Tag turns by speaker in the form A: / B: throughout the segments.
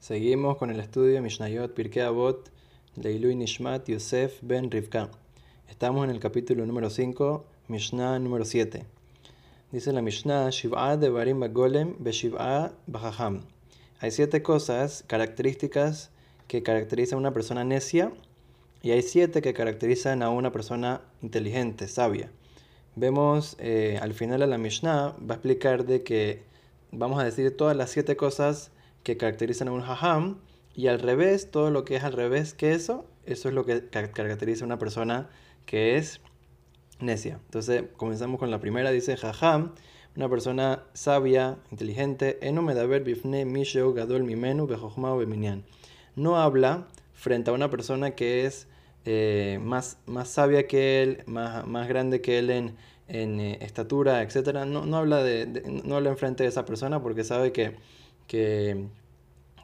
A: Seguimos con el estudio Mishnayot Pirkei Avot Leilui Nishmat Yosef Ben Rivka. Estamos en el capítulo número 5, Mishnah número 7. Dice la Mishnah, Shiv'a de Barim Bagolem Beshiv'a Bajaham. Hay siete cosas, características que caracterizan a una persona necia y hay siete que caracterizan a una persona inteligente, sabia. Vemos eh, al final de la Mishnah, va a explicar de que vamos a decir todas las siete cosas que caracterizan a un hajam y al revés, todo lo que es al revés que eso, eso es lo que caracteriza a una persona que es necia. Entonces, comenzamos con la primera, dice hajam, una persona sabia, inteligente, No habla frente a una persona que es eh, más, más sabia que él, más, más grande que él en, en eh, estatura, etc. No, no, habla de, no habla enfrente de esa persona porque sabe que que,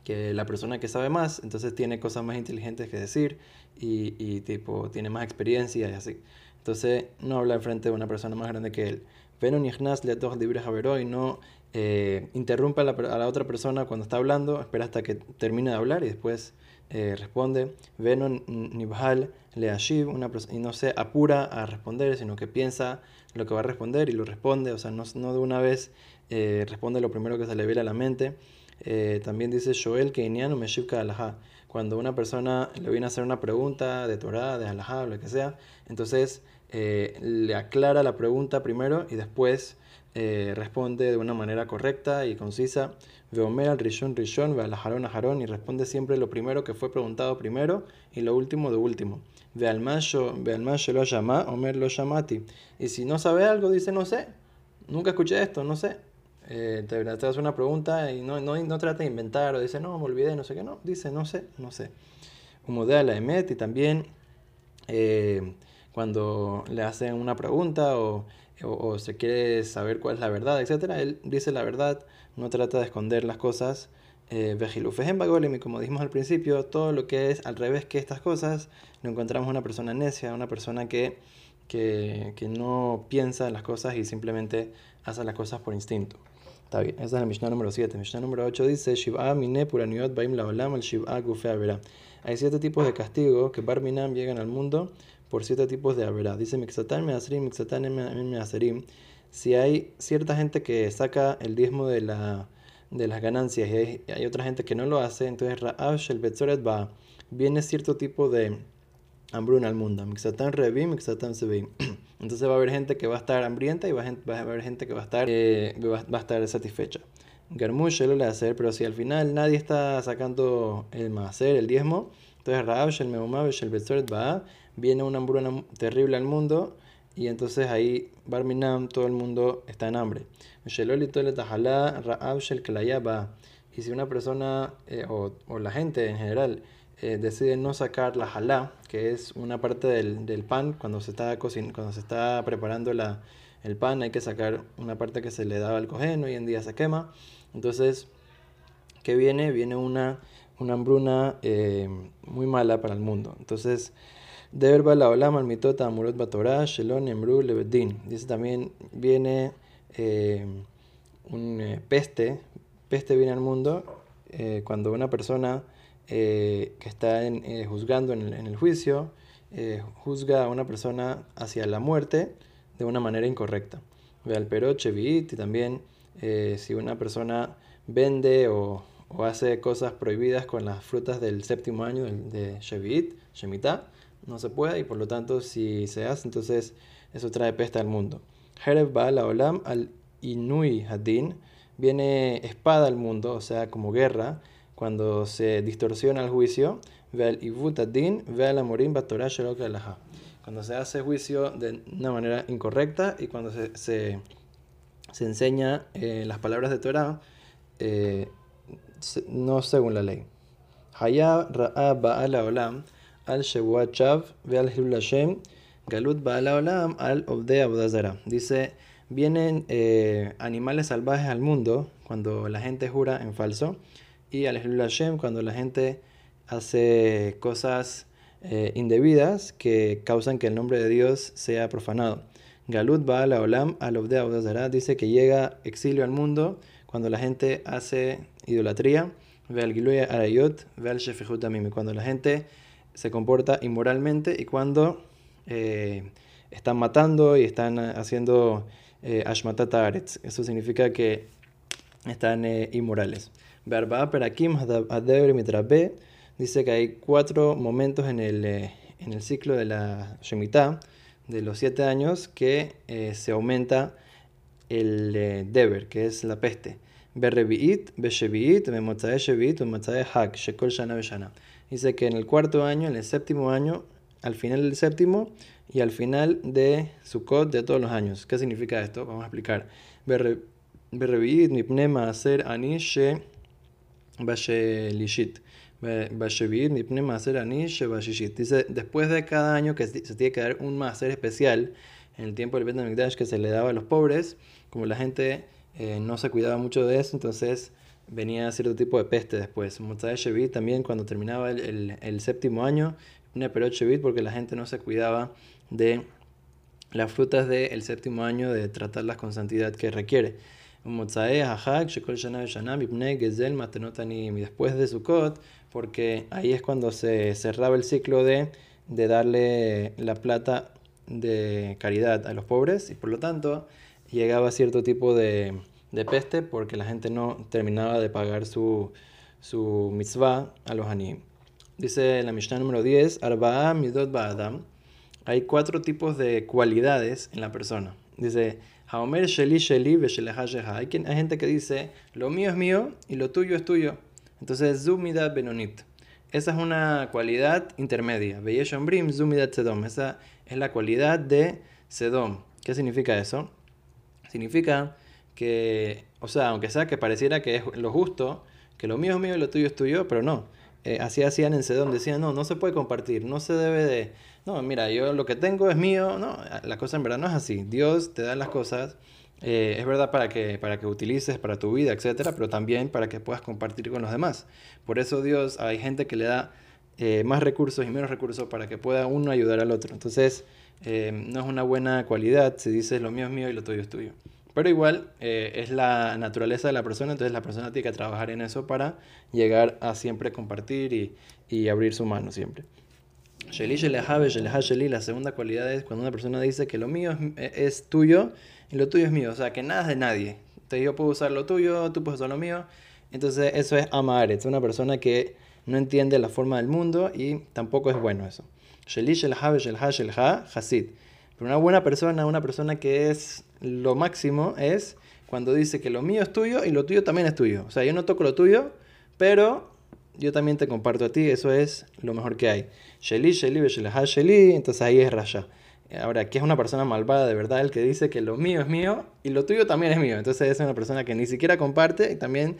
A: que, la persona que sabe más, entonces tiene cosas más inteligentes que decir y, y tipo tiene más experiencia y así. Entonces no habla frente de una persona más grande que él. Veno le y no eh, interrumpa a la, a la, otra persona cuando está hablando, espera hasta que termine de hablar y después eh, responde. Veno nibhal le ashiv, una y no se apura a responder, sino que piensa lo que va a responder y lo responde, o sea, no, no de una vez eh, responde lo primero que se le viene a la mente. Eh, también dice Joel que Iniano Meshivka Alajá. Cuando una persona le viene a hacer una pregunta de Torah, de Alajá, lo que sea, entonces eh, le aclara la pregunta primero y después eh, responde de una manera correcta y concisa. Veomer al Rishon Rishon, ve al Ajarón y responde siempre lo primero que fue preguntado primero y lo último de último. Ve al Mayo, ve lo llama, Omer lo llamati. Y si no sabe algo, dice no sé, nunca escuché esto, no sé eh, te, te hace una pregunta y no, no, no, trata de inventar o dice, no, me olvidé, no sé qué, no, dice, no sé, no sé. Un modelo la emet y también eh, cuando le hacen una pregunta o, o, se quiere saber cuál es la verdad, etcétera, él dice la verdad, no trata de esconder las cosas. Eh, y como dijimos al principio, todo lo que es al revés que estas cosas, lo encontramos una persona necia, una persona que, que, que no piensa en las cosas y simplemente hace las cosas por instinto. Está bien, esa es la Mishnah número 7. Mishnah número 8 dice: Shiv'a mine puraniot baim laolam al Shiv'a gufe. Hay siete tipos de castigo que Barminam llegan al mundo por siete tipos de avera. Dice Mixatan measerim, Mixatan measerim. Si hay cierta gente que saca el diezmo de, la, de las ganancias y hay, hay, otra gente que no lo hace, entonces Ra'av betzoret va. Viene cierto tipo de hambruna al mundo. Mixatan revim, mixatan sevim. Entonces va a haber gente que va a estar hambrienta y va a, haber gente que va a estar, eh, va, a estar satisfecha. Garmush le hacer, pero si al final nadie está sacando el macer, el diezmo, entonces Raab, el Meumab, el Betzoret va, viene una hambruna terrible al mundo y entonces ahí Barminam, todo el mundo está en hambre. Raab, va. Y si una persona eh, o, o la gente en general eh, decide no sacar la jalá, que es una parte del, del pan, cuando se está, cuando se está preparando la, el pan hay que sacar una parte que se le daba al cojín, hoy en día se quema. Entonces, ¿qué viene? Viene una, una hambruna eh, muy mala para el mundo. Entonces, Deber la olama mitota amurot batorah shelon emru levedin. Dice también, viene eh, un peste, peste viene al mundo cuando una persona eh, que está eh, juzgando en el, juicio, eh, juzga a una persona hacia la muerte de una manera incorrecta. Ve al peroche, y también si una persona vende o, hace cosas prohibidas con las frutas del séptimo año de Shevit, Shemitah, no se puede y por lo tanto si se hace, entonces eso trae peste al mundo. Jereb Baal Olam al Inui Hadin, viene espada al mundo, o sea, como guerra, cuando se distorsiona el juicio, cuando se hace juicio de una manera incorrecta y cuando se, se, se enseña eh, las palabras de Torah eh, no según la ley. Haya ra'a ba'ala olam al shebuat chav ve'al Hashem galut ba'ala olam al obde abodazara. Dice, vienen eh, animales salvajes al mundo cuando la gente jura en falso y al Hashem cuando la gente hace cosas eh, indebidas que causan que el nombre de Dios sea profanado. Galut Baal Olam al dice que llega exilio al mundo cuando la gente hace idolatría ve al Giluy Arayot, cuando la gente se comporta inmoralmente y cuando eh, están matando y están haciendo eh. Eso significa que están eh, inmorales. Verba Perakim Mitrabe dice que hay cuatro momentos en el, eh, en el ciclo de la Shemitah, de los siete años, que eh, se aumenta el eh, Deber, que es la peste. Hak. Dice que en el cuarto año, en el séptimo año, al final del séptimo y al final de Sukkot de todos los años. ¿Qué significa esto? Vamos a explicar. Berrebiit, Mipne Maaser Ani She Bashelishit. Dice, después de cada año que se tiene que dar un maser especial, en el tiempo del Bet que se le daba a los pobres, como la gente eh, no se cuidaba mucho de eso, entonces venía cierto tipo de peste después. Shevit también cuando terminaba el, el, séptimo año, una perot porque la gente no se cuidaba de las frutas del séptimo año, de tratarlas con santidad que requiere. Y después de Sukkot, porque ahí es cuando se cerraba el ciclo de, de darle la plata de caridad a los pobres y por lo tanto llegaba cierto tipo de, de peste porque la gente no terminaba de pagar su, su mitzvah a los anim. Dice la Mishnah número 10, Arba'a midot ba'adam. Hay cuatro tipos de cualidades en la persona. Dice, Haomer sheli sheli Hay gente que dice, lo mío es mío y lo tuyo es tuyo. Entonces, Zumida Benonit. Esa es una cualidad intermedia. Brim Zumidat Sedom. Esa es la cualidad de Sedom. ¿Qué significa eso? Significa que, o sea, aunque sea que pareciera que es lo justo, que lo mío es mío y lo tuyo es tuyo, pero no. Eh, así hacían en Sedom, decían, no, no se puede compartir, no se debe de, no, mira, yo lo que tengo es mío, no, la cosa en verdad no es así. Dios te da las cosas eh, es verdad para que, para que utilices para tu vida, etcétera, pero también para que puedas compartir con los demás. Por eso Dios, hay gente que le da eh, más recursos y menos recursos para que pueda uno ayudar al otro. Entonces, eh, no es una buena cualidad si dices lo mío es mío y lo tuyo es tuyo. Pero igual es la naturaleza de la persona, entonces la persona tiene que trabajar en eso para llegar a siempre compartir y, y abrir su mano siempre. La segunda cualidad es cuando una persona dice que lo mío es, tuyo y lo tuyo es mío, o sea, que nada es de nadie. Entonces yo puedo usar lo tuyo, tú puedes usar lo mío. Entonces eso es amar, es una persona que no entiende la forma del mundo y tampoco es bueno eso. Pero una buena persona, una persona que es lo máximo, es cuando dice que lo mío es tuyo y lo tuyo también es tuyo. O sea, yo no toco lo tuyo, pero yo también te comparto a ti, eso es lo mejor que hay. Sheli, Sheli, Sheli, entonces ahí es Rasha. Ahora, ¿qué es una persona malvada de verdad? El que dice que lo mío es mío y lo tuyo también es mío. Entonces es una persona que ni siquiera comparte y también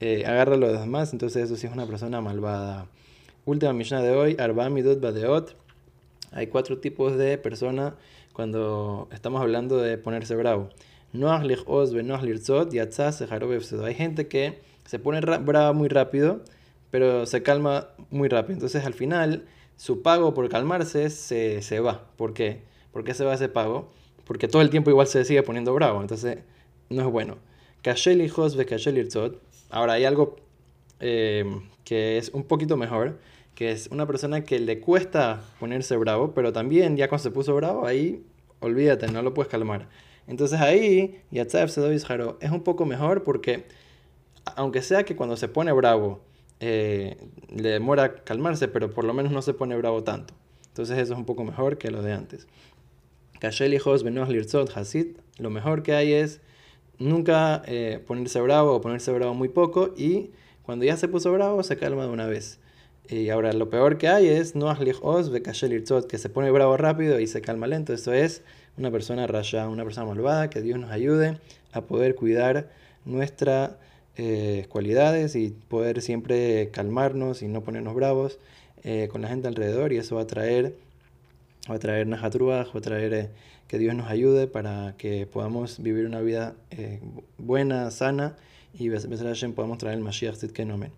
A: eh, agarra lo demás. Entonces eso sí es una persona malvada. Última misión de hoy, Arba Midot Badeot. Hay cuatro tipos de personas cuando estamos hablando de ponerse bravo. Hay gente que se pone brava muy rápido, pero se calma muy rápido. Entonces al final su pago por calmarse se, se va. ¿Por qué? ¿Por qué se va ese pago? Porque todo el tiempo igual se sigue poniendo bravo, entonces no es bueno. Ahora hay algo eh, que es un poquito mejor, que es una persona que le cuesta ponerse bravo, pero también ya cuando se puso bravo, ahí olvídate, no lo puedes calmar. Entonces ahí, Yatzav es un poco mejor porque, aunque sea que cuando se pone bravo, eh, le demora calmarse, pero por lo menos no se pone bravo tanto. Entonces eso es un poco mejor que lo de antes. hijos Lirzot Hasid, lo mejor que hay es nunca eh, ponerse bravo o ponerse bravo muy poco y cuando ya se puso bravo se calma de una vez. Y ahora lo peor que hay es Lichos Lirzot, que se pone bravo rápido y se calma lento. Eso es una persona raya, una persona malvada, que Dios nos ayude a poder cuidar nuestra eh, cualidades y poder siempre calmarnos y no ponernos bravos eh, con la gente alrededor y eso va a traer va a traer Najatrúas, va a traer eh, que Dios nos ayude para que podamos vivir una vida eh, buena, sana y podamos traer el Mashiach Tzidkenomen.